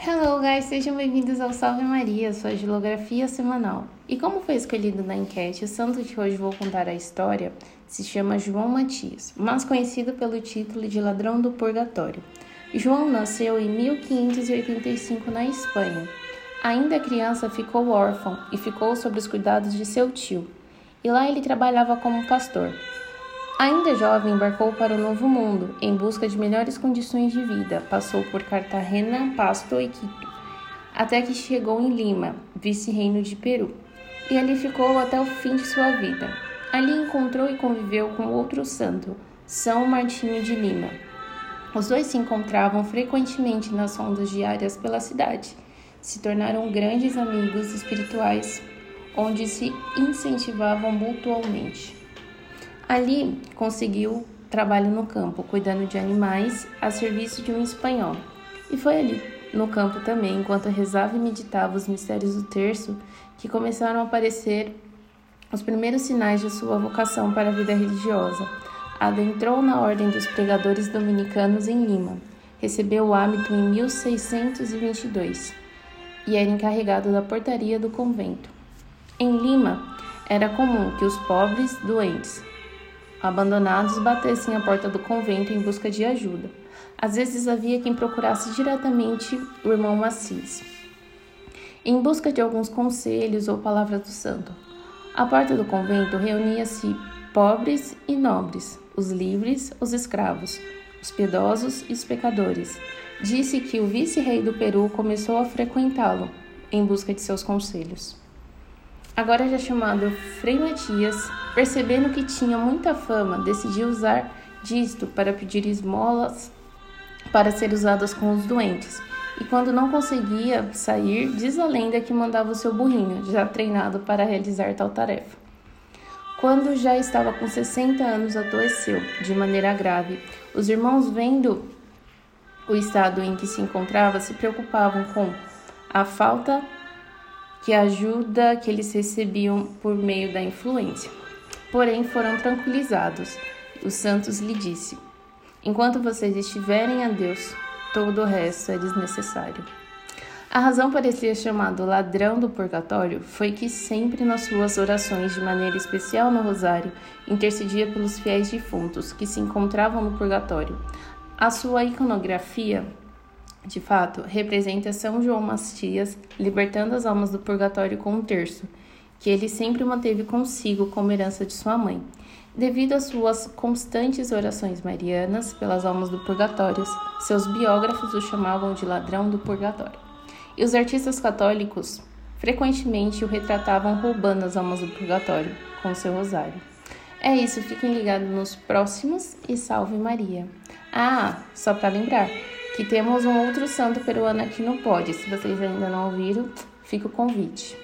Hello guys, sejam bem-vindos ao Salve Maria, sua geografia semanal. E como foi escolhido na enquete, o santo que hoje vou contar a história se chama João Matias, mais conhecido pelo título de Ladrão do Purgatório. João nasceu em 1585 na Espanha. Ainda criança ficou órfão e ficou sob os cuidados de seu tio. E lá ele trabalhava como pastor. Ainda jovem, embarcou para o Novo Mundo em busca de melhores condições de vida. Passou por Cartagena, Pasto e Quito, até que chegou em Lima, vice-reino de Peru, e ali ficou até o fim de sua vida. Ali encontrou e conviveu com outro santo, São Martinho de Lima. Os dois se encontravam frequentemente nas rondas diárias pela cidade. Se tornaram grandes amigos espirituais, onde se incentivavam mutualmente. Ali conseguiu trabalho no campo, cuidando de animais a serviço de um espanhol. E foi ali, no campo também, enquanto rezava e meditava os mistérios do terço, que começaram a aparecer os primeiros sinais de sua vocação para a vida religiosa. Adentrou na ordem dos pregadores dominicanos em Lima. Recebeu o hábito em 1622 e era encarregado da portaria do convento. Em Lima, era comum que os pobres, doentes, abandonados batessem a porta do convento em busca de ajuda. Às vezes havia quem procurasse diretamente o irmão Macis, em busca de alguns conselhos ou palavras do santo. À porta do convento reunia-se pobres e nobres, os livres, os escravos, os piedosos e os pecadores. Disse que o vice-rei do Peru começou a frequentá-lo em busca de seus conselhos agora já chamado Frei Matias, percebendo que tinha muita fama, decidiu usar disto para pedir esmolas para ser usadas com os doentes. E quando não conseguia sair, diz a lenda que mandava o seu burrinho, já treinado para realizar tal tarefa. Quando já estava com 60 anos, adoeceu de maneira grave. Os irmãos, vendo o estado em que se encontrava, se preocupavam com a falta que ajuda que eles recebiam por meio da influência. Porém, foram tranquilizados. Os santos lhe disse: Enquanto vocês estiverem a Deus, todo o resto é desnecessário. A razão para ser chamado ladrão do purgatório foi que sempre nas suas orações, de maneira especial no rosário, intercedia pelos fiéis defuntos que se encontravam no purgatório. A sua iconografia de fato, representa São João Mastias libertando as almas do purgatório com um terço, que ele sempre manteve consigo como herança de sua mãe. Devido às suas constantes orações marianas pelas almas do purgatório, seus biógrafos o chamavam de ladrão do purgatório. E os artistas católicos frequentemente o retratavam roubando as almas do purgatório com seu rosário. É isso, fiquem ligados nos próximos e salve Maria. Ah, só para lembrar, que temos um outro santo peruano aqui no Pod. Se vocês ainda não ouviram, fica o convite.